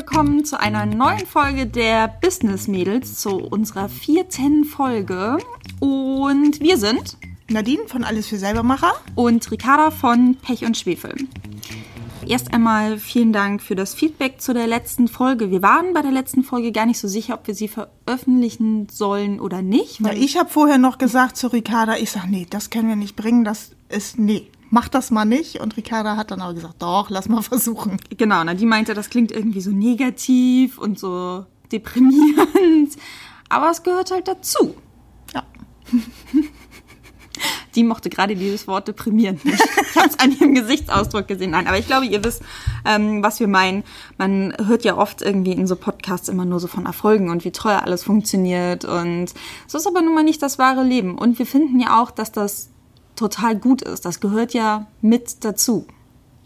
willkommen zu einer neuen Folge der Business Mädels, zu unserer vierten Folge. Und wir sind Nadine von Alles für Selbermacher und Ricarda von Pech und Schwefel. Erst einmal vielen Dank für das Feedback zu der letzten Folge. Wir waren bei der letzten Folge gar nicht so sicher, ob wir sie veröffentlichen sollen oder nicht. Ja, ich habe vorher noch gesagt zu Ricarda, ich sage, nee, das können wir nicht bringen, das ist, nee, mach das mal nicht. Und Ricarda hat dann aber gesagt, doch, lass mal versuchen. Genau, na, die meinte, das klingt irgendwie so negativ und so deprimierend. Aber es gehört halt dazu. Ja. Die mochte gerade dieses Wort deprimierend nicht. Ich habe es an ihrem Gesichtsausdruck gesehen. Nein, aber ich glaube, ihr wisst, ähm, was wir meinen. Man hört ja oft irgendwie in so Podcasts immer nur so von Erfolgen und wie toll alles funktioniert. Und so ist aber nun mal nicht das wahre Leben. Und wir finden ja auch, dass das total gut ist. Das gehört ja mit dazu.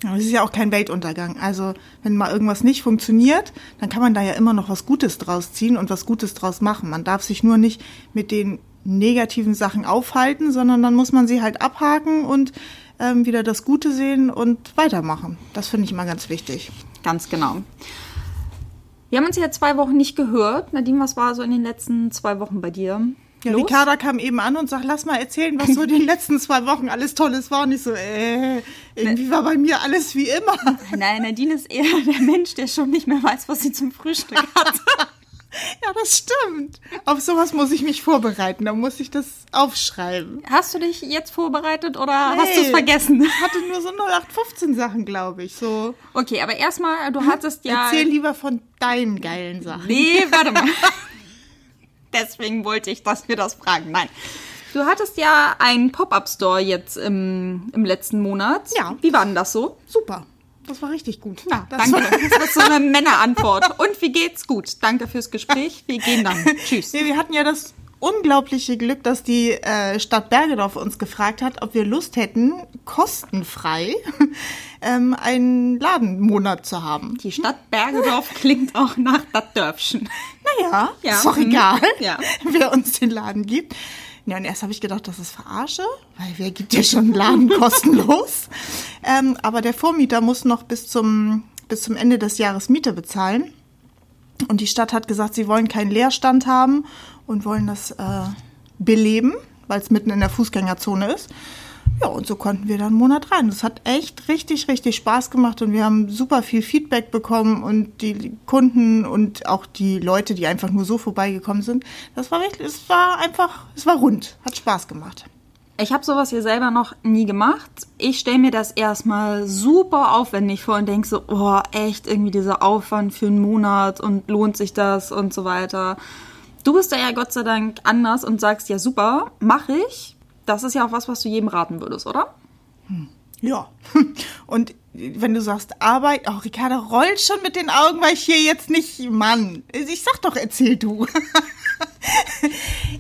Aber es ist ja auch kein Weltuntergang. Also, wenn mal irgendwas nicht funktioniert, dann kann man da ja immer noch was Gutes draus ziehen und was Gutes draus machen. Man darf sich nur nicht mit den negativen Sachen aufhalten, sondern dann muss man sie halt abhaken und ähm, wieder das Gute sehen und weitermachen. Das finde ich immer ganz wichtig. Ganz genau. Wir haben uns ja zwei Wochen nicht gehört. Nadine, was war so in den letzten zwei Wochen bei dir? Ja, los? Ricarda kam eben an und sagt, lass mal erzählen, was so die letzten zwei Wochen alles Tolles war. Und ich so, äh, irgendwie war bei mir alles wie immer. Nein, Nadine ist eher der Mensch, der schon nicht mehr weiß, was sie zum Frühstück hat. Ja, das stimmt. Auf sowas muss ich mich vorbereiten. Da muss ich das aufschreiben. Hast du dich jetzt vorbereitet oder hast du es vergessen? Ich hatte nur so 0815 Sachen, glaube ich. So. Okay, aber erstmal, du hattest ja. Erzähl lieber von deinen geilen Sachen. Nee, warte mal. Deswegen wollte ich, dass wir das fragen. Nein. Du hattest ja einen Pop-Up-Store jetzt im, im letzten Monat. Ja. Wie war denn das so? Super. Das war richtig gut. Ja, das danke. Das ist so eine Männerantwort. Und wie geht's? Gut. Danke fürs Gespräch. Wir gehen dann. Tschüss. Nee, wir hatten ja das unglaubliche Glück, dass die äh, Stadt Bergedorf uns gefragt hat, ob wir Lust hätten, kostenfrei ähm, einen Ladenmonat zu haben. Die Stadt Bergedorf klingt auch nach das Dörfchen. Naja, Ja. ist doch Mhm. egal, Ja. wer uns den Laden gibt. Ja, und erst habe ich gedacht, das ist Verarsche, weil wer gibt ja schon einen Laden kostenlos? ähm, aber der Vormieter muss noch bis zum, bis zum Ende des Jahres Miete bezahlen. Und die Stadt hat gesagt, sie wollen keinen Leerstand haben und wollen das äh, beleben, weil es mitten in der Fußgängerzone ist. Ja, und so konnten wir dann einen Monat rein. Das hat echt richtig, richtig Spaß gemacht und wir haben super viel Feedback bekommen und die Kunden und auch die Leute, die einfach nur so vorbeigekommen sind, das war wirklich, es war einfach, es war rund, hat Spaß gemacht. Ich habe sowas hier selber noch nie gemacht. Ich stelle mir das erstmal super aufwendig vor und denke so, oh, echt irgendwie dieser Aufwand für einen Monat und lohnt sich das und so weiter. Du bist da ja Gott sei Dank anders und sagst, ja super, mache ich. Das ist ja auch was, was du jedem raten würdest, oder? Ja. Und wenn du sagst Arbeit, oh, Ricarda rollt schon mit den Augen, weil ich hier jetzt nicht, Mann, ich sag doch, erzähl du.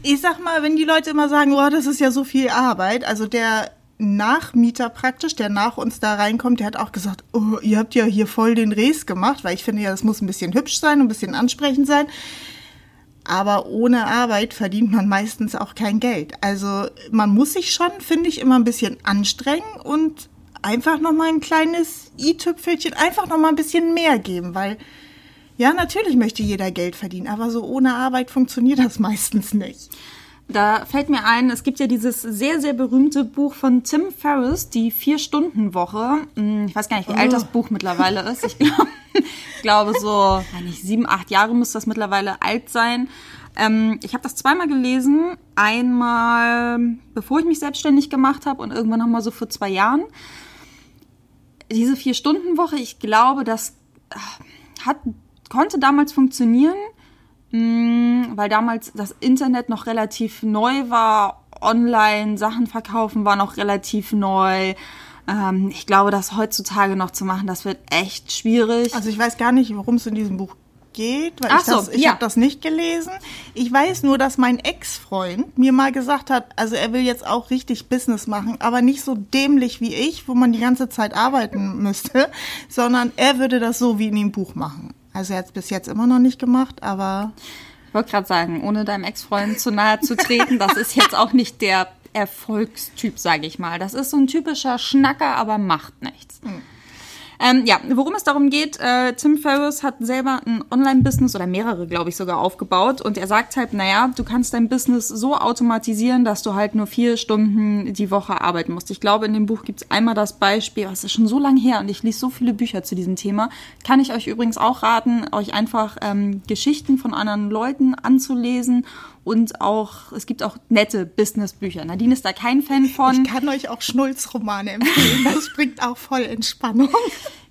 Ich sag mal, wenn die Leute immer sagen, oh, das ist ja so viel Arbeit, also der Nachmieter praktisch, der nach uns da reinkommt, der hat auch gesagt, oh, ihr habt ja hier voll den Res gemacht, weil ich finde ja, das muss ein bisschen hübsch sein, ein bisschen ansprechend sein. Aber ohne Arbeit verdient man meistens auch kein Geld. Also man muss sich schon, finde ich, immer ein bisschen anstrengen und einfach noch mal ein kleines i-Tüpfelchen, einfach noch mal ein bisschen mehr geben, weil ja, natürlich möchte jeder Geld verdienen, aber so ohne Arbeit funktioniert das meistens nicht. Da fällt mir ein, es gibt ja dieses sehr, sehr berühmte Buch von Tim Ferriss, die Vier-Stunden-Woche. Hm, Ich weiß gar nicht, wie alt das Buch mittlerweile ist. Ich glaube, ich glaube so, nicht, sieben, acht Jahre müsste das mittlerweile alt sein. Ähm, ich habe das zweimal gelesen. Einmal, bevor ich mich selbstständig gemacht habe und irgendwann nochmal so vor zwei Jahren. Diese Vier-Stunden-Woche, ich glaube, das äh, hat, konnte damals funktionieren. Mm, weil damals das Internet noch relativ neu war, online Sachen verkaufen war noch relativ neu. Ähm, ich glaube, das heutzutage noch zu machen, das wird echt schwierig. Also ich weiß gar nicht, worum es in diesem Buch geht, weil Ach ich, das, so, ich ja. habe das nicht gelesen. Ich weiß nur, dass mein Ex-Freund mir mal gesagt hat, also er will jetzt auch richtig Business machen, aber nicht so dämlich wie ich, wo man die ganze Zeit arbeiten müsste, sondern er würde das so wie in dem Buch machen. Also er hat es bis jetzt immer noch nicht gemacht, aber Ich wollte gerade sagen, ohne deinem Ex-Freund zu nahe zu treten, das ist jetzt auch nicht der Erfolgstyp, sage ich mal. Das ist so ein typischer Schnacker, aber macht nichts. Ähm, ja, worum es darum geht, äh, Tim Ferriss hat selber ein Online-Business oder mehrere, glaube ich, sogar aufgebaut und er sagt halt, naja, du kannst dein Business so automatisieren, dass du halt nur vier Stunden die Woche arbeiten musst. Ich glaube, in dem Buch gibt es einmal das Beispiel, was ist schon so lange her und ich lese so viele Bücher zu diesem Thema, kann ich euch übrigens auch raten, euch einfach ähm, Geschichten von anderen Leuten anzulesen und auch, es gibt auch nette Business-Bücher. Nadine ist da kein Fan von. Ich kann euch auch Schnulz-Romane empfehlen. Das bringt auch voll Entspannung.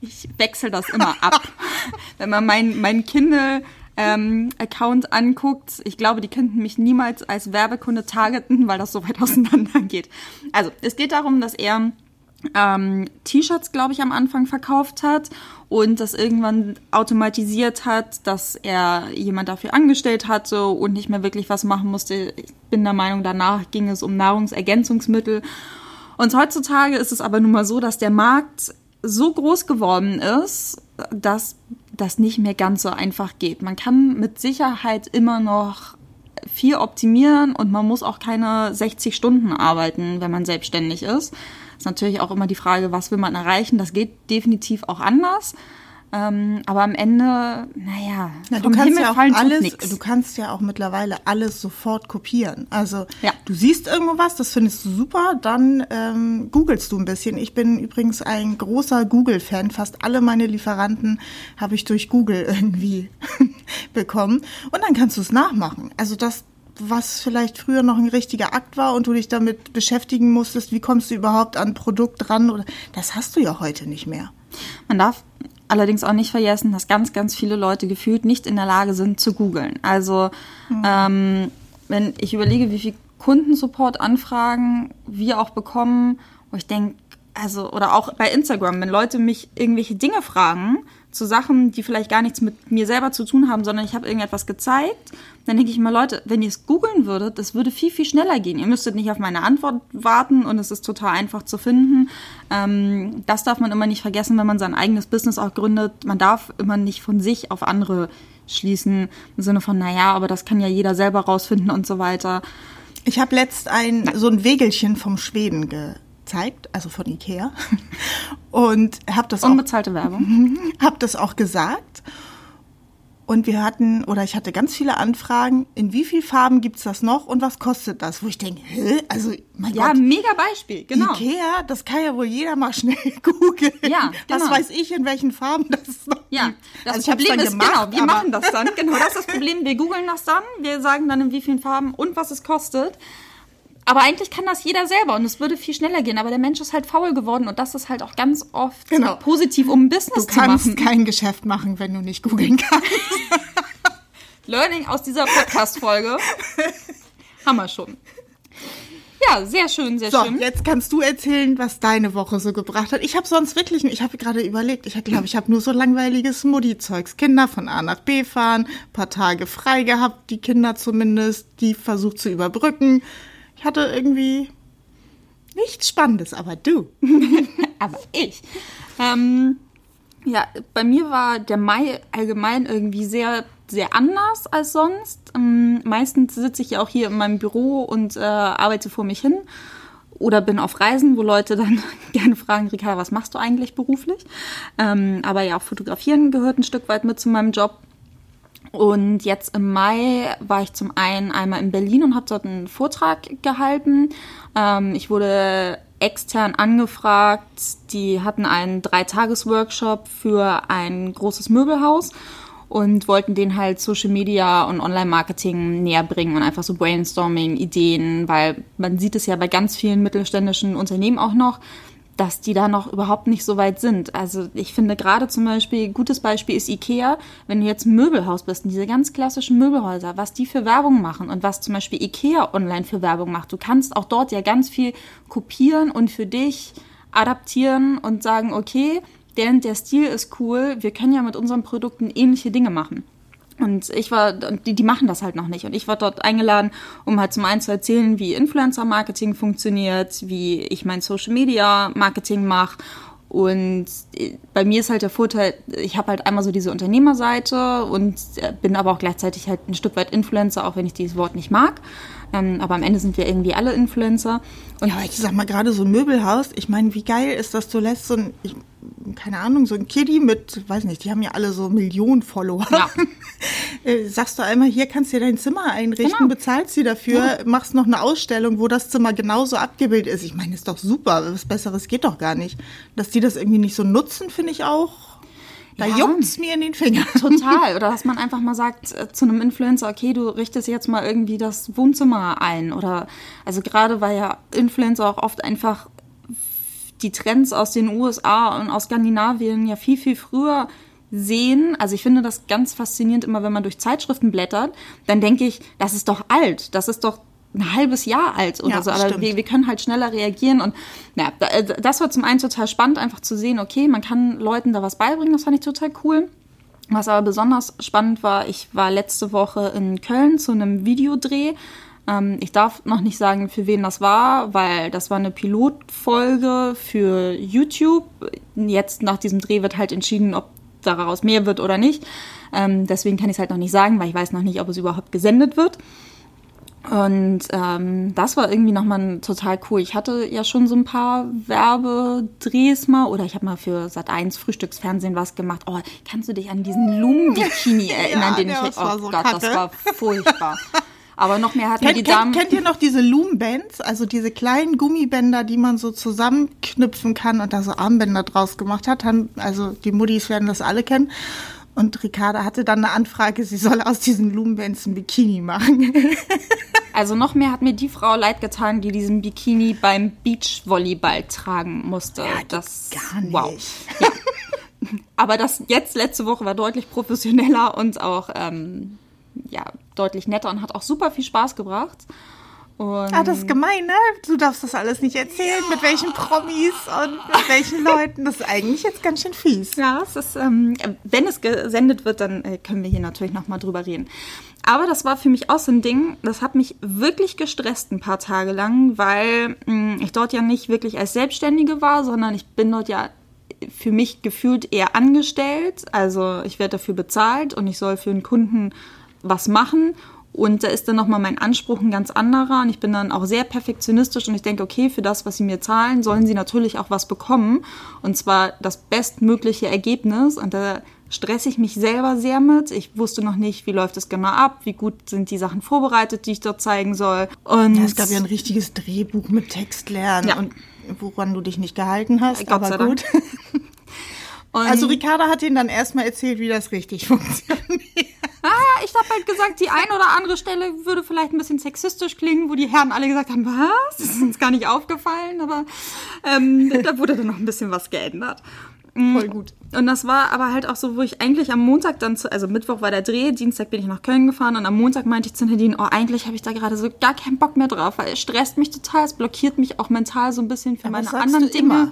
Ich wechsle das immer ab. Wenn man mein, mein Kindle ähm, Account anguckt, ich glaube, die könnten mich niemals als Werbekunde targeten, weil das so weit auseinander geht. Also, es geht darum, dass er ähm, T-Shirts, glaube ich, am Anfang verkauft hat und das irgendwann automatisiert hat, dass er jemand dafür angestellt hatte und nicht mehr wirklich was machen musste. Ich bin der Meinung, danach ging es um Nahrungsergänzungsmittel. Und heutzutage ist es aber nun mal so, dass der Markt so groß geworden ist, dass das nicht mehr ganz so einfach geht. Man kann mit Sicherheit immer noch viel optimieren und man muss auch keine 60 Stunden arbeiten, wenn man selbstständig ist. Ist natürlich auch immer die Frage, was will man erreichen. Das geht definitiv auch anders. Ähm, aber am Ende, naja, Na, du kannst Himmel ja auch alles, du kannst ja auch mittlerweile alles sofort kopieren. Also ja. du siehst irgendwo was, das findest du super, dann ähm, googelst du ein bisschen. Ich bin übrigens ein großer Google-Fan. Fast alle meine Lieferanten habe ich durch Google irgendwie bekommen. Und dann kannst du es nachmachen. Also das, was vielleicht früher noch ein richtiger Akt war und du dich damit beschäftigen musstest, wie kommst du überhaupt an ein Produkt ran, oder das hast du ja heute nicht mehr. Man darf allerdings auch nicht vergessen, dass ganz, ganz viele Leute gefühlt nicht in der Lage sind zu googeln. Also mhm. ähm, wenn ich überlege, wie viel Kundensupport-Anfragen wir auch bekommen, wo ich denke, also, oder auch bei Instagram, wenn Leute mich irgendwelche Dinge fragen, zu Sachen, die vielleicht gar nichts mit mir selber zu tun haben, sondern ich habe irgendetwas gezeigt, dann denke ich immer, Leute, wenn ihr es googeln würdet, das würde viel, viel schneller gehen. Ihr müsstet nicht auf meine Antwort warten und es ist total einfach zu finden. Ähm, das darf man immer nicht vergessen, wenn man sein eigenes Business auch gründet. Man darf immer nicht von sich auf andere schließen, im Sinne von, naja, aber das kann ja jeder selber rausfinden und so weiter. Ich habe letzt ein, so ein Wegelchen vom Schweden ge gezeigt, also von Ikea. Und habe das Unbezahlte auch, Werbung. Habe das auch gesagt. Und wir hatten, oder ich hatte ganz viele Anfragen, in wie vielen Farben gibt's das noch und was kostet das? Wo ich denke, hä? Also, mein ja, Gott. Ja, mega Beispiel, genau. Ikea, das kann ja wohl jeder mal schnell googeln. Ja, genau. Was weiß ich, in welchen Farben das noch Ja, das also Problem ist, gemacht, genau, wir machen das dann. Genau, das ist das Problem. Wir googeln das dann, wir sagen dann, in wie vielen Farben und was es kostet. Aber eigentlich kann das jeder selber und es würde viel schneller gehen. Aber der Mensch ist halt faul geworden und das ist halt auch ganz oft genau. positiv, um ein Business zu machen. Du kannst kein Geschäft machen, wenn du nicht googeln kannst. Learning aus dieser Podcast-Folge haben wir schon. Ja, sehr schön, sehr so, schön. Jetzt kannst du erzählen, was deine Woche so gebracht hat. Ich habe sonst wirklich, ich habe gerade überlegt, ich glaube, ich habe nur so langweiliges Mutti-Zeugs. Kinder von A nach B fahren, paar Tage frei gehabt, die Kinder zumindest, die versucht zu überbrücken. Ich hatte irgendwie nichts Spannendes, aber du. aber ich. Ähm, ja, bei mir war der Mai allgemein irgendwie sehr, sehr anders als sonst. Ähm, meistens sitze ich ja auch hier in meinem Büro und äh, arbeite vor mich hin oder bin auf Reisen, wo Leute dann gerne fragen, Rika, was machst du eigentlich beruflich? Ähm, aber ja, auch Fotografieren gehört ein Stück weit mit zu meinem Job. Und jetzt im Mai war ich zum einen einmal in Berlin und habe dort einen Vortrag gehalten. Ähm, ich wurde extern angefragt. Die hatten einen Dreitages-Workshop für ein großes Möbelhaus und wollten den halt Social Media und Online-Marketing näher bringen und einfach so Brainstorming, Ideen, weil man sieht es ja bei ganz vielen mittelständischen Unternehmen auch noch, dass die da noch überhaupt nicht so weit sind. Also ich finde gerade zum Beispiel, gutes Beispiel ist Ikea, wenn du jetzt Möbelhaus bist, diese ganz klassischen Möbelhäuser, was die für Werbung machen und was zum Beispiel Ikea online für Werbung macht. Du kannst auch dort ja ganz viel kopieren und für dich adaptieren und sagen, okay, der, der Stil ist cool, wir können ja mit unseren Produkten ähnliche Dinge machen. Und ich war, die, die machen das halt noch nicht. Und ich war dort eingeladen, um halt zum einen zu erzählen, wie Influencer-Marketing funktioniert, wie ich mein Social-Media-Marketing mache. Und äh, bei mir ist halt der Vorteil, ich habe halt einmal so diese Unternehmerseite und äh, bin aber auch gleichzeitig halt ein Stück weit Influencer, auch wenn ich dieses Wort nicht mag. Ähm, aber am Ende sind wir irgendwie alle Influencer. Und ja, aber ich sag mal gerade so ein Möbelhaus, ich meine, wie geil ist das, du lässt so ein, ich keine Ahnung, so ein Kiddie mit, weiß nicht, die haben ja alle so Millionen Follower. Ja. Äh, sagst du einmal, hier kannst du dir dein Zimmer einrichten, genau. bezahlst sie dafür, ja. machst noch eine Ausstellung, wo das Zimmer genauso abgebildet ist. Ich meine, ist doch super, was Besseres geht doch gar nicht. Dass die das irgendwie nicht so nutzen, finde ich auch da ja. juckt's mir in den Fingern. Total. Oder dass man einfach mal sagt äh, zu einem Influencer, okay, du richtest jetzt mal irgendwie das Wohnzimmer ein. Oder also gerade weil ja Influencer auch oft einfach die Trends aus den USA und aus Skandinavien ja viel, viel früher sehen. Also ich finde das ganz faszinierend immer, wenn man durch Zeitschriften blättert, dann denke ich, das ist doch alt, das ist doch ein halbes Jahr alt oder ja, so, aber wir, wir, können halt schneller reagieren und ja, äh, das war zum einen total spannend, einfach zu sehen, okay, man kann Leuten da was beibringen, das fand ich total cool. Was aber besonders spannend war, ich war letzte Woche in Köln zu einem Videodreh ähm, ich darf noch nicht sagen, für wen das war, weil das war eine Pilotfolge für YouTube. Jetzt nach diesem Dreh wird halt entschieden, ob daraus mehr wird oder nicht. Ähm, deswegen kann ich es halt noch nicht sagen, weil ich weiß noch nicht, ob es überhaupt gesendet wird. Und ähm, das war irgendwie nochmal total cool. Ich hatte ja schon so ein paar Werbedrehs mal oder ich habe mal für Sat 1 Frühstücksfernsehen was gemacht. Oh, kannst du dich an diesen Lumen-Bikini erinnern, ja, den ich. Oh so Gott, kacke. das war furchtbar. Aber noch mehr hatten kennt, die Damen. Kennt, kennt ihr noch diese Loom-Bands? Also diese kleinen Gummibänder, die man so zusammenknüpfen kann und da so Armbänder draus gemacht hat. Also die Muddis werden das alle kennen. Und Ricarda hatte dann eine Anfrage, sie soll aus diesen Loom-Bands ein Bikini machen. Also noch mehr hat mir die Frau leid getan, die diesen Bikini beim Beachvolleyball tragen musste. Ja, das gar nicht. Wow. Ja. Aber das jetzt letzte Woche war deutlich professioneller und auch ähm, ja, deutlich netter und hat auch super viel Spaß gebracht. Und ah, das ist gemein, ne? Du darfst das alles nicht erzählen, mit welchen Promis und mit welchen Leuten. Das ist eigentlich jetzt ganz schön fies. Ja, es ist, ähm, wenn es gesendet wird, dann äh, können wir hier natürlich nochmal drüber reden. Aber das war für mich auch so ein Ding, das hat mich wirklich gestresst ein paar Tage lang, weil mh, hm, ich dort ja nicht wirklich als Selbstständige war, sondern ich bin dort ja für mich gefühlt eher angestellt. Also ich werde dafür bezahlt und ich soll für einen Kunden was machen. Und da ist dann nochmal mein Anspruch ein ganz anderer. Und ich bin dann auch sehr perfektionistisch und ich denke, okay, für das, was sie mir zahlen, sollen sie natürlich auch was bekommen. Und zwar das bestmögliche Ergebnis. Und da stresse ich mich selber sehr mit. Ich wusste noch nicht, wie läuft es genau ab, wie gut sind die Sachen vorbereitet, die ich dort zeigen soll. Und ja, es gab ja ein richtiges Drehbuch mit Textlernen ja. und woran du dich nicht gehalten hast. Gott aber gut. also Ricarda hat ihnen dann erstmal erzählt, wie das richtig funktioniert. Ah, ich habe halt gesagt, die ein oder andere Stelle würde vielleicht ein bisschen sexistisch klingen, wo die Herren alle gesagt haben, was? Das ist uns gar nicht aufgefallen, aber ähm, da wurde dann noch ein bisschen was geändert. Mm, Voll gut. Und das war aber halt auch so, wo ich eigentlich am Montag dann, zu, also Mittwoch war der Dreh, Dienstag bin ich nach Köln gefahren und am Montag meinte ich zu Nadine, oh, eigentlich habe ich da gerade so gar keinen Bock mehr drauf, weil es stresst mich total, es blockiert mich auch mental so ein bisschen für aber meine anderen Dinge. Immer.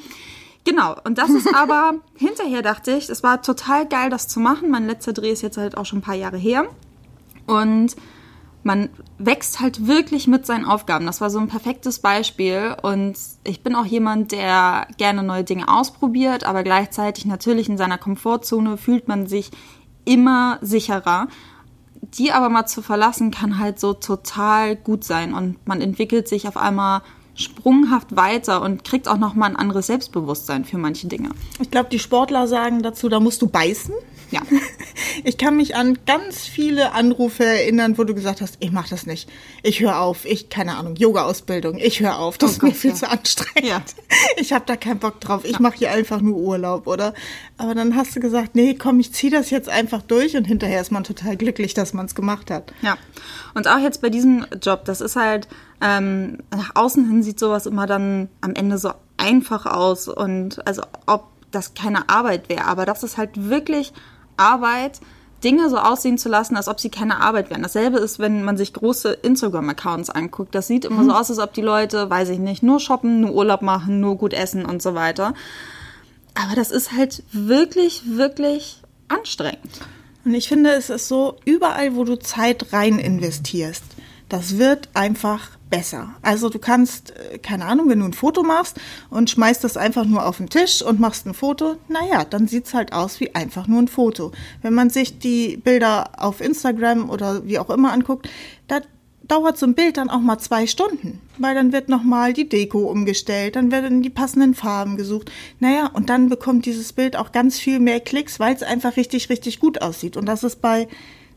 Genau, und das ist aber, hinterher dachte ich, es war total geil, das zu machen. Mein letzter Dreh ist jetzt halt auch schon ein paar Jahre her. Und man wächst halt wirklich mit seinen Aufgaben. Das war so ein perfektes Beispiel. Und ich bin auch jemand, der gerne neue Dinge ausprobiert, aber gleichzeitig natürlich in seiner Komfortzone fühlt man sich immer sicherer. Die aber mal zu verlassen, kann halt so total gut sein. Und man entwickelt sich auf einmal sprunghaft weiter und kriegt auch noch mal ein anderes Selbstbewusstsein für manche Dinge. Ich glaube, die Sportler sagen dazu, da musst du beißen. Ja. Ich kann mich an ganz viele Anrufe erinnern, wo du gesagt hast, ich mache das nicht. Ich höre auf. Ich, keine Ahnung, Yoga-Ausbildung. Ich höre auf. Das oh ist mir viel ja. zu anstrengend. Ja. Ich habe da keinen Bock drauf. Ich ja. mache hier einfach nur Urlaub, oder? Aber dann hast du gesagt, nee, komm, ich ziehe das jetzt einfach durch und hinterher ist man total glücklich, dass man es gemacht hat. Ja. Und auch jetzt bei diesem Job, das ist halt, ähm, nach außen hin sieht sowas immer dann am Ende so einfach aus und also ob das keine Arbeit wäre, aber das ist halt wirklich Arbeit, Dinge so aussehen zu lassen, als ob sie keine Arbeit wären. Dasselbe ist, wenn man sich große Instagram-Accounts anguckt. Das sieht immer mhm. so aus, als ob die Leute, weiß ich nicht, nur shoppen, nur Urlaub machen, nur gut essen und so weiter. Aber das ist halt wirklich, wirklich anstrengend. Und ich finde, es ist so, überall, wo du Zeit rein investierst, das wird einfach besser. Also du kannst, äh, keine Ahnung, wenn du ein Foto machst und schmeißt das einfach nur auf den Tisch und machst ein Foto, naja, dann sieht es halt aus wie einfach nur ein Foto. Wenn man sich die Bilder auf Instagram oder wie auch immer anguckt, da dauert so ein Bild dann auch mal zwei Stunden, weil dann wird nochmal die Deko umgestellt, dann werden die passenden Farben gesucht. Naja, und dann bekommt dieses Bild auch ganz viel mehr Klicks, weil es einfach richtig, richtig gut aussieht. Und das ist bei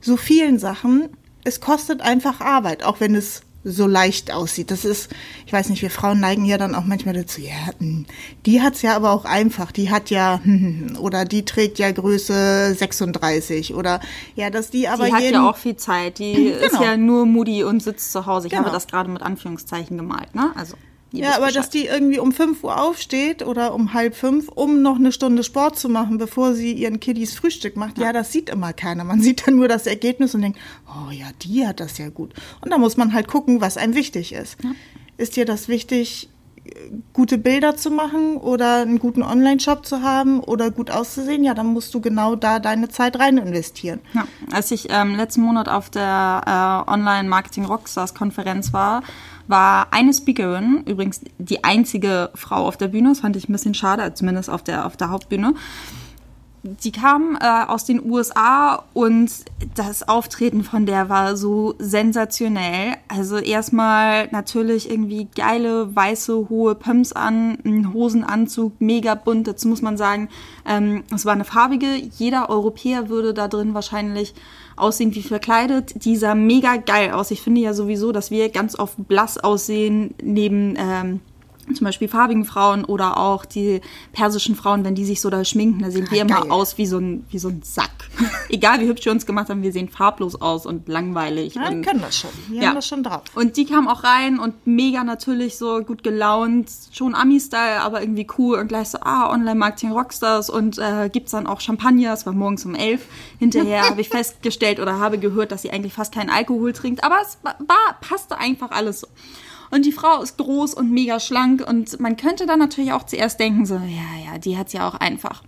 so vielen Sachen, es kostet einfach Arbeit, auch wenn es so leicht aussieht. Das ist, ich weiß nicht, wir Frauen neigen ja dann auch manchmal dazu, ja, hm, die hat's ja aber auch einfach, die hat ja, oder die trägt ja Größe 36 oder ja, dass die aber Die hat jeden, ja auch viel Zeit. Die ist Genau. ja nur Moody und sitzt zu Hause. Ich Genau. habe das gerade mit Anführungszeichen gemalt, ne? Also. Ja, aber Bescheid. dass die irgendwie um 5 Uhr aufsteht oder um halb fünf, um noch eine Stunde Sport zu machen, bevor sie ihren Kiddies Frühstück macht, ja, das sieht immer keiner. Man sieht dann nur das Ergebnis und denkt, oh ja, die hat das ja gut. Und da muss man halt gucken, was einem wichtig ist. Ist dir das wichtig, gute Bilder zu machen oder einen guten Online-Shop zu haben oder gut auszusehen? Ja, dann musst du genau da deine Zeit rein investieren. Ja, als ich ähm, letzten Monat auf der äh, Online Marketing Rockstars Konferenz war, war eine Speakerin, übrigens die einzige Frau auf der Bühne, das fand ich ein bisschen schade, zumindest auf der, auf der Hauptbühne. Die kam äh, aus den USA und das Auftreten von der war so sensationell. Also erstmal natürlich irgendwie geile weiße hohe Pumps an, ein Hosenanzug, mega bunt. Dazu muss man sagen, ähm, es war eine farbige. Jeder Europäer würde da drin wahrscheinlich aussehen wie verkleidet. Die sah mega geil aus. Ich finde ja sowieso, dass wir ganz oft blass aussehen neben ähm, zum Beispiel farbigen Frauen oder auch die persischen Frauen, wenn die sich so da schminken, da sehen wir immer geil. aus wie so ein, wie so ein Sack. Egal wie hübsch wir uns gemacht haben, wir sehen farblos aus und langweilig. Ja, und können das schon. Wir Ja. haben das schon drauf. und die kam auch rein und mega natürlich so gut gelaunt, schon Ami-Style, aber irgendwie cool und gleich so, ah, Online-Marketing Rockstars und äh, gibt's dann auch Champagner, es war morgens um elf. Hinterher habe ich festgestellt oder habe gehört, dass sie eigentlich fast keinen Alkohol trinkt, aber es war- passte einfach alles so. Und die Frau ist groß und mega schlank und man könnte dann natürlich auch zuerst denken, so, ja, ja, die hat's ja auch einfach.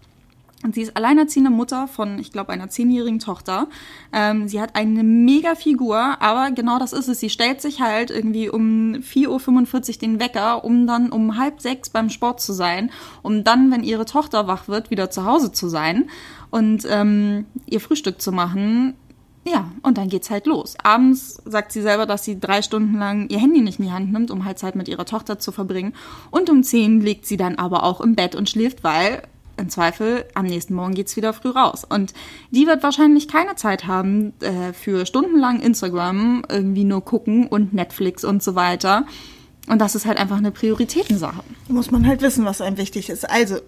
Und sie ist alleinerziehende Mutter von, ich glaube, einer zehnjährigen Tochter. Ähm, sie hat eine mega Figur, aber genau das ist es. Sie stellt sich halt irgendwie um 4.45 Uhr den Wecker, um dann um halb sechs beim Sport zu sein, um dann, wenn ihre Tochter wach wird, wieder zu Hause zu sein und ähm, ihr Frühstück zu machen. Ja, und dann geht's halt los. Abends sagt sie selber, dass sie drei Stunden lang ihr Handy nicht in die Hand nimmt, um halt Zeit mit ihrer Tochter zu verbringen. Und um zehn liegt sie dann aber auch im Bett und schläft, weil im Zweifel am nächsten Morgen geht's wieder früh raus. Und die wird wahrscheinlich keine Zeit haben äh, für stundenlang Instagram irgendwie nur gucken und Netflix und so weiter. Und das ist halt einfach eine Prioritätensache. muss man halt wissen, was einem wichtig ist. Also,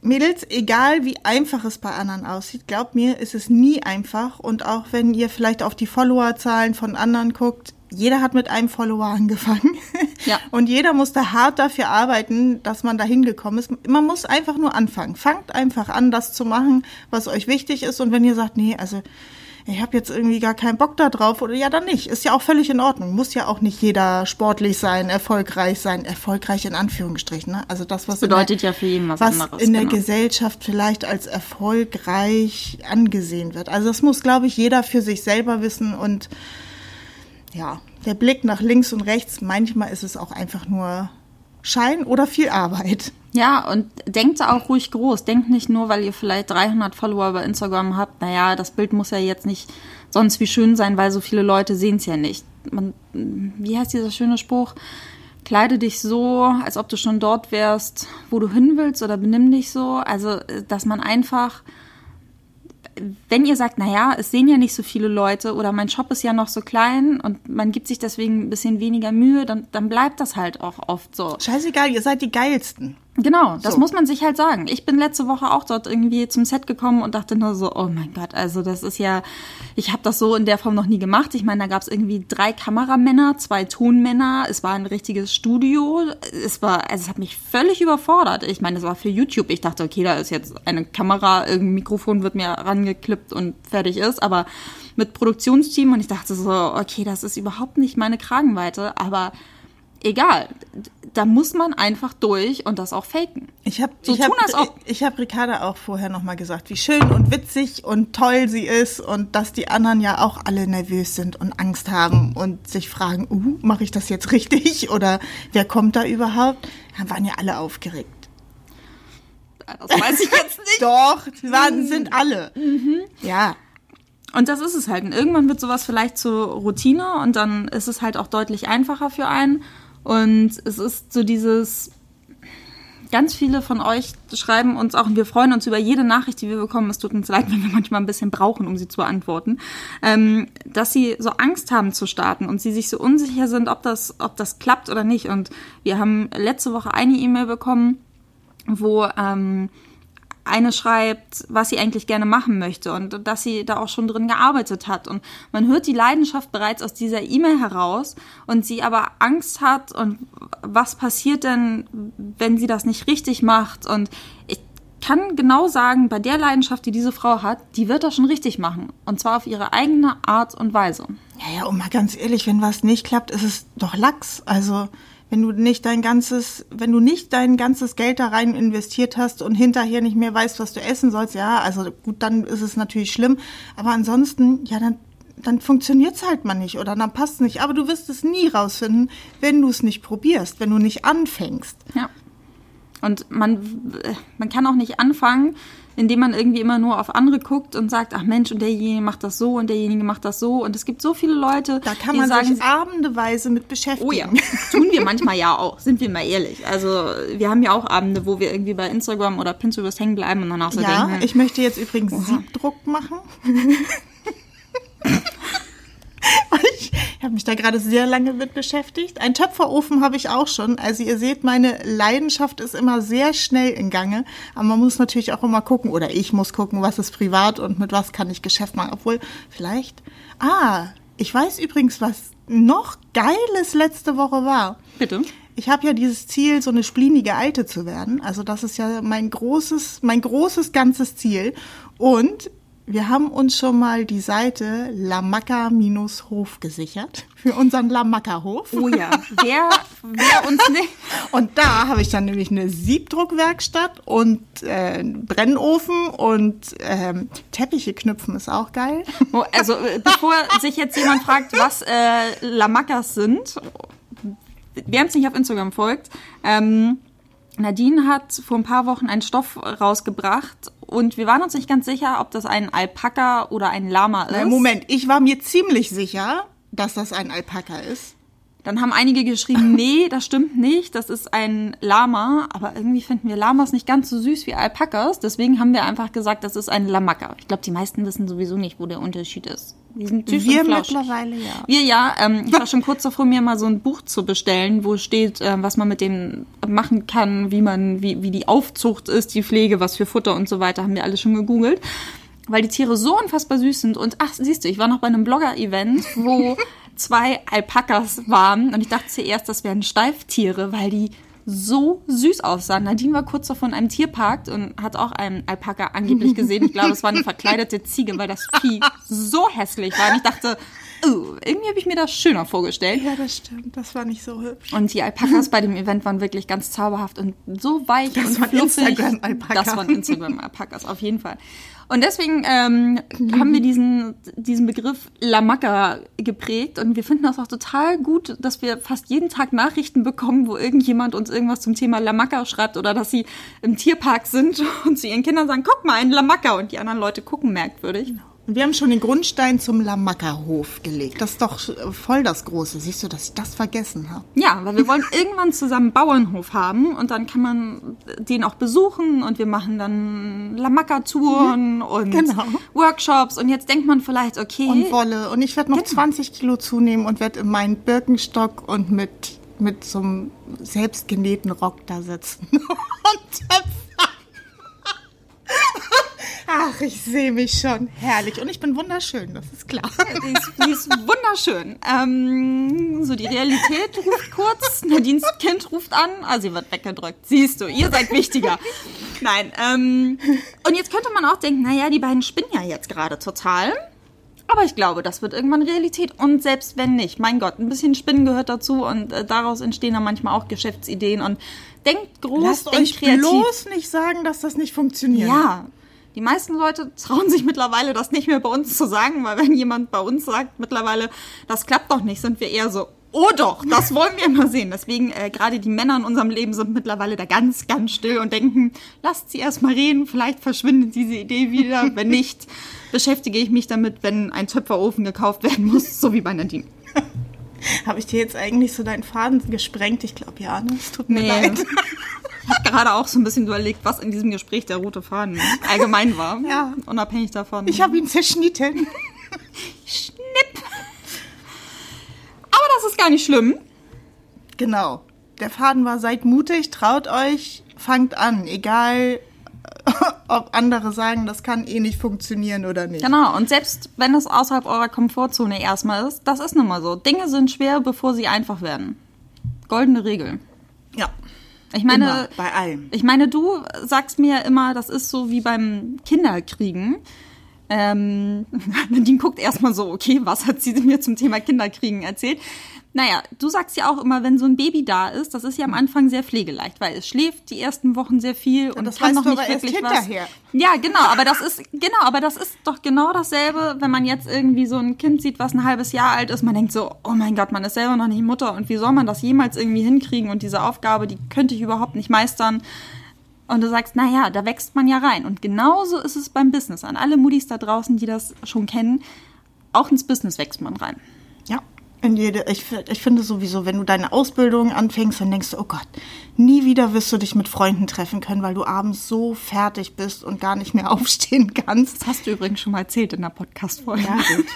Mädels, egal wie einfach es bei anderen aussieht, glaubt mir, ist es nie einfach. Und auch wenn ihr vielleicht auf die Followerzahlen von anderen guckt, jeder hat mit einem Follower angefangen. Ja. Und jeder musste hart dafür arbeiten, dass man da hingekommen ist. Man muss einfach nur anfangen. Fangt einfach an, das zu machen, was euch wichtig ist. Und wenn ihr sagt, nee, also ich habe jetzt irgendwie gar keinen Bock da drauf oder ja, dann nicht. Ist ja auch völlig in Ordnung. Muss ja auch nicht jeder sportlich sein, erfolgreich sein, erfolgreich in Anführungsstrichen. Ne? Also das, was Bedeutet in der, ja für jeden was, was anderes. in der genau. Gesellschaft vielleicht als erfolgreich angesehen wird. Also das muss, glaube ich, jeder für sich selber wissen und ja, der Blick nach links und rechts, manchmal ist es auch einfach nur Schein oder viel Arbeit. Ja, und denkt auch ruhig groß. Denkt nicht nur, weil ihr vielleicht 300 Follower bei Instagram habt, naja, das Bild muss ja jetzt nicht sonst wie schön sein, weil so viele Leute sehen es ja nicht. Man, wie heißt dieser schöne Spruch? Kleide dich so, als ob du schon dort wärst, wo du hin willst oder benimm dich so. Also, dass man einfach wenn ihr sagt, naja, es sehen ja nicht so viele Leute oder mein Shop ist ja noch so klein und man gibt sich deswegen ein bisschen weniger Mühe, dann, dann bleibt das halt auch oft so. Scheißegal, ihr seid die geilsten. Genau, das So. muss man sich halt sagen. Ich bin letzte Woche auch dort irgendwie zum Set gekommen und dachte nur so, oh mein Gott, also das ist ja, ich habe das so in der Form noch nie gemacht. Ich meine, da gab es irgendwie drei Kameramänner, zwei Tonmänner, es war ein richtiges Studio. Es war, also es hat mich völlig überfordert. Ich meine, es war für YouTube. Ich dachte, okay, da ist jetzt eine Kamera, irgendein Mikrofon wird mir rangeklippt und fertig ist, aber mit Produktionsteam und ich dachte so, okay, das ist überhaupt nicht meine Kragenweite, aber egal. Da muss man einfach durch und das auch faken. Ich habe So ich hab, tun, ob. ich hab Ricarda auch vorher nochmal gesagt, wie schön und witzig und toll sie ist und dass die anderen ja auch alle nervös sind und Angst haben und sich fragen, uh, mache ich das jetzt richtig oder wer kommt da überhaupt? Dann waren ja alle aufgeregt. Das weiß ich jetzt nicht. Doch, die waren, sind alle. Ja, und das ist es halt. Und irgendwann wird sowas vielleicht zur Routine und dann ist es halt auch deutlich einfacher für einen. Und es ist so dieses, ganz viele von euch schreiben uns auch, und wir freuen uns über jede Nachricht, die wir bekommen. Es tut uns leid, wenn wir manchmal ein bisschen brauchen, um sie zu beantworten, ähm, dass sie so Angst haben zu starten und sie sich so unsicher sind, ob das, ob das klappt oder nicht. Und wir haben letzte Woche eine E-Mail bekommen, wo ähm, eine schreibt, was sie eigentlich gerne machen möchte und dass sie da auch schon drin gearbeitet hat. Und man hört die Leidenschaft bereits aus dieser E-Mail heraus und sie aber Angst hat und was passiert denn, wenn sie das nicht richtig macht. Und ich kann genau sagen, bei der Leidenschaft, die diese Frau hat, die wird das schon richtig machen. Und zwar auf ihre eigene Art und Weise. Ja, ja, und mal ganz ehrlich, wenn was nicht klappt, ist es doch Lachs. Also wenn du nicht dein ganzes, wenn du nicht dein ganzes Geld da rein investiert hast und hinterher nicht mehr weißt, was du essen sollst, ja, also gut, dann ist es natürlich schlimm. Aber ansonsten, ja, dann dann funktioniert's halt mal nicht oder dann passt nicht. Aber du wirst es nie rausfinden, wenn du es nicht probierst, wenn du nicht anfängst. Ja. Und man, man kann auch nicht anfangen, indem man irgendwie immer nur auf andere guckt und sagt, ach Mensch, und derjenige macht das so und derjenige macht das so. Und es gibt so viele Leute, da kann man sagen, sich abendeweise mit beschäftigen. Oh ja, tun wir manchmal ja auch, sind wir mal ehrlich. Also wir haben ja auch Abende, wo wir irgendwie bei Instagram oder Pinterest hängen bleiben und danach so ja, denken. ich möchte jetzt übrigens. Siebdruck machen. ich habe mich da gerade sehr lange mit beschäftigt. Ein Töpferofen habe ich auch schon. Also ihr seht, meine Leidenschaft ist immer sehr schnell in Gange. Aber man muss natürlich auch immer gucken, oder ich muss gucken, was ist privat und mit was kann ich Geschäft machen. Obwohl, vielleicht. Ah, ich weiß übrigens, was noch Geiles letzte Woche war. Bitte. Ich habe ja dieses Ziel, so eine splinige Alte zu werden. Also das ist ja mein großes, mein großes ganzes Ziel. Und wir haben uns schon mal die Seite Lamacca-Hof gesichert für unseren Lamacca-Hof. Oh ja, wer, wer uns nicht. Und da habe ich dann nämlich eine Siebdruckwerkstatt und äh, Brennofen und ähm, Teppiche knüpfen ist auch geil. Also äh, bevor sich jetzt jemand fragt, was äh, Lamaccas sind, wer uns nicht auf Instagram folgt, ähm, Nadine hat vor ein paar Wochen einen Stoff rausgebracht und wir waren uns nicht ganz sicher, ob das ein Alpaka oder ein Lama ist. Moment, ich war mir ziemlich sicher, dass das ein Alpaka ist. Dann haben einige geschrieben, nee, das stimmt nicht, das ist ein Lama. Aber irgendwie finden wir Lamas nicht ganz so süß wie Alpakas. Deswegen haben wir einfach gesagt, das ist ein Lamaka. Ich glaube, die meisten wissen sowieso nicht, wo der Unterschied ist. Die sind süß wir und mittlerweile, ja. Wir ja. Ähm, ich war schon kurz davor, mir mal so ein Buch zu bestellen, wo steht, äh, was man mit denen machen kann, wie man, wie, wie die Aufzucht ist, die Pflege, was für Futter und so weiter, haben wir alle schon gegoogelt weil die Tiere so unfassbar süß sind. Und ach, siehst du, ich war noch bei einem Blogger-Event, wo zwei Alpakas waren und ich dachte zuerst, das wären Steiftiere, weil die so süß aussahen. Nadine war kurz davon einem Tierpark und hat auch einen Alpaka angeblich gesehen. Ich glaube, es war eine verkleidete Ziege, weil das Vieh so hässlich war. Und ich dachte, oh, irgendwie habe ich mir das schöner vorgestellt. Ja, das stimmt. Das war nicht so hübsch. Und die Alpakas bei dem Event waren wirklich ganz zauberhaft und so weich das und fluffig. Instagram-Alpakas. Das waren Instagram-Alpakas, auf jeden Fall. Und deswegen ähm, haben wir diesen, diesen Begriff Lamaka geprägt und wir finden das auch total gut, dass wir fast jeden Tag Nachrichten bekommen, wo irgendjemand uns irgendwas zum Thema Lamaka schreibt oder dass sie im Tierpark sind und zu ihren Kindern sagen, guck mal, ein Lamaka und die anderen Leute gucken merkwürdig. Genau. Und wir haben schon den Grundstein zum Lamackerhof gelegt. Das ist doch voll das Große. Siehst du, dass ich das vergessen habe? Ja, weil wir wollen irgendwann zusammen einen Bauernhof haben und dann kann man den auch besuchen und wir machen dann Lamacca-Touren mhm. und genau. Workshops und jetzt denkt man vielleicht, okay. Und Wolle. Und ich werde noch genau. 20 Kilo zunehmen und werde in meinen Birkenstock und mit, mit so einem selbstgenähten Rock da sitzen und Ach, ich sehe mich schon. Herrlich. Und ich bin wunderschön, das ist klar. Die ist, wunderschön. Ähm, so, die Realität ruft kurz. Nadines Kind ruft an. Ah, sie wird weggedrückt. Siehst du, ihr seid wichtiger. Nein. Ähm, und jetzt könnte man auch denken, naja, die beiden spinnen ja jetzt gerade total. Aber ich glaube, das wird irgendwann Realität. Und selbst wenn nicht, mein Gott, ein bisschen Spinnen gehört dazu und äh, daraus entstehen dann manchmal auch Geschäftsideen. Und denkt groß, Lasst denkt euch kreativ. bloß nicht sagen, dass das nicht funktioniert. Ja, die meisten Leute trauen sich mittlerweile, das nicht mehr bei uns zu sagen, weil wenn jemand bei uns sagt mittlerweile, das klappt doch nicht, sind wir eher so, Oh doch, das wollen wir mal sehen. Deswegen, äh, gerade die Männer in unserem Leben sind mittlerweile da ganz, ganz still und denken, lasst sie erst mal reden, vielleicht verschwindet diese Idee wieder. Wenn nicht, beschäftige ich mich damit, wenn ein Töpferofen gekauft werden muss, so wie bei Nadine. Habe ich dir jetzt eigentlich so deinen Faden gesprengt? Ich glaube ja, ne? Es tut mir Nee. leid. Ich habe gerade auch so ein bisschen überlegt, was in diesem Gespräch der rote Faden allgemein war. Ja. Unabhängig davon. Ich habe ihn zerschnitten. Schnipp. Aber das ist gar nicht schlimm. Genau. Der Faden war, seid mutig, traut euch, fangt an. Egal, ob andere sagen, das kann eh nicht funktionieren oder nicht. Genau, und selbst wenn es außerhalb eurer Komfortzone erstmal ist, das ist nun mal so. Dinge sind schwer, bevor sie einfach werden. Goldene Regel. Ja. Ich meine, Immer, bei allem. ich meine, du sagst mir immer, das ist so wie beim Kinderkriegen. Ähm, Nadine guckt erstmal so, okay, was hat sie mir zum Thema Kinderkriegen erzählt? Naja, du sagst ja auch immer, wenn so ein Baby da ist, das ist ja am Anfang sehr pflegeleicht, weil es schläft die ersten Wochen sehr viel und das kann noch nicht wirklich was. Ja, genau, aber das ist genau, aber das ist doch genau dasselbe, wenn man jetzt irgendwie so ein Kind sieht, was ein halbes Jahr alt ist, man denkt so, oh mein Gott, man ist selber noch nicht Mutter und wie soll man das jemals irgendwie hinkriegen und diese Aufgabe, die könnte ich überhaupt nicht meistern. Und du sagst, naja, da wächst man ja rein. Und genauso ist es beim Business. An alle Moodies da draußen, die das schon kennen, auch ins Business wächst man rein. Ja. In jede, ich, ich finde sowieso, wenn du deine Ausbildung anfängst, dann denkst du, oh Gott, nie wieder wirst du dich mit Freunden treffen können, weil du abends so fertig bist und gar nicht mehr aufstehen kannst. Das hast du übrigens schon mal erzählt in der Podcast-Folge. Ja, gut.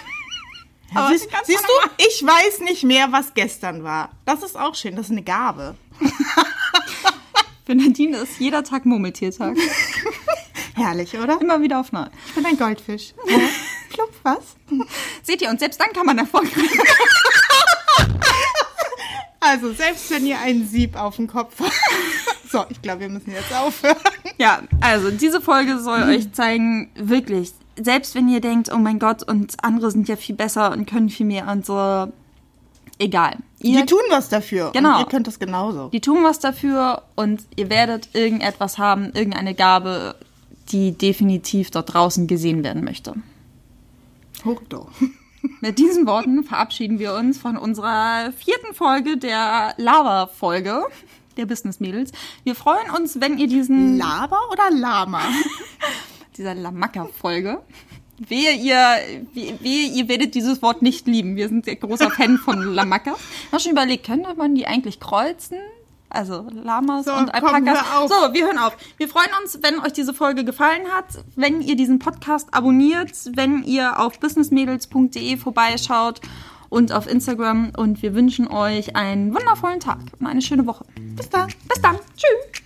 Ja, Aber siehst, siehst du, ich weiß nicht mehr, was gestern war. Das ist auch schön, das ist eine Gabe. Für Nadine ist jeder Tag Murmeltiertag. Herrlich, oder? Immer wieder auf neu. Ich bin ein Goldfisch. Klopf was? Seht ihr, und selbst dann kann man erfolgreich. Also, selbst wenn ihr einen Sieb auf dem Kopf habt. So, ich glaube, wir müssen jetzt aufhören. Ja, also diese Folge soll euch zeigen, wirklich, selbst wenn ihr denkt, oh mein Gott, und andere sind ja viel besser und können viel mehr und so, egal. Ihr, Die tun was dafür. Genau. Und ihr könnt das genauso. die tun was dafür und ihr werdet irgendetwas haben, irgendeine Gabe, die definitiv dort draußen gesehen werden möchte. Hoch doch. Mit diesen Worten verabschieden wir uns von unserer vierten Folge der Lava-Folge der Business Mädels. Wir freuen uns, wenn ihr diesen Laber oder Lama? dieser Lamacca-Folge. Wehe ihr, wehe, ihr werdet dieses Wort nicht lieben. Wir sind sehr großer Fan von Lamacca. Ich habe schon überlegt, könnte man die eigentlich kreuzen? Also Lamas so, und Alpakas. Komm, so, wir hören auf. Wir freuen uns, wenn euch diese Folge gefallen hat, wenn ihr diesen Podcast abonniert, wenn ihr auf businessmädels.de vorbeischaut und auf Instagram. Und wir wünschen euch einen wundervollen Tag und eine schöne Woche. Bis dann. Bis dann. Tschüss.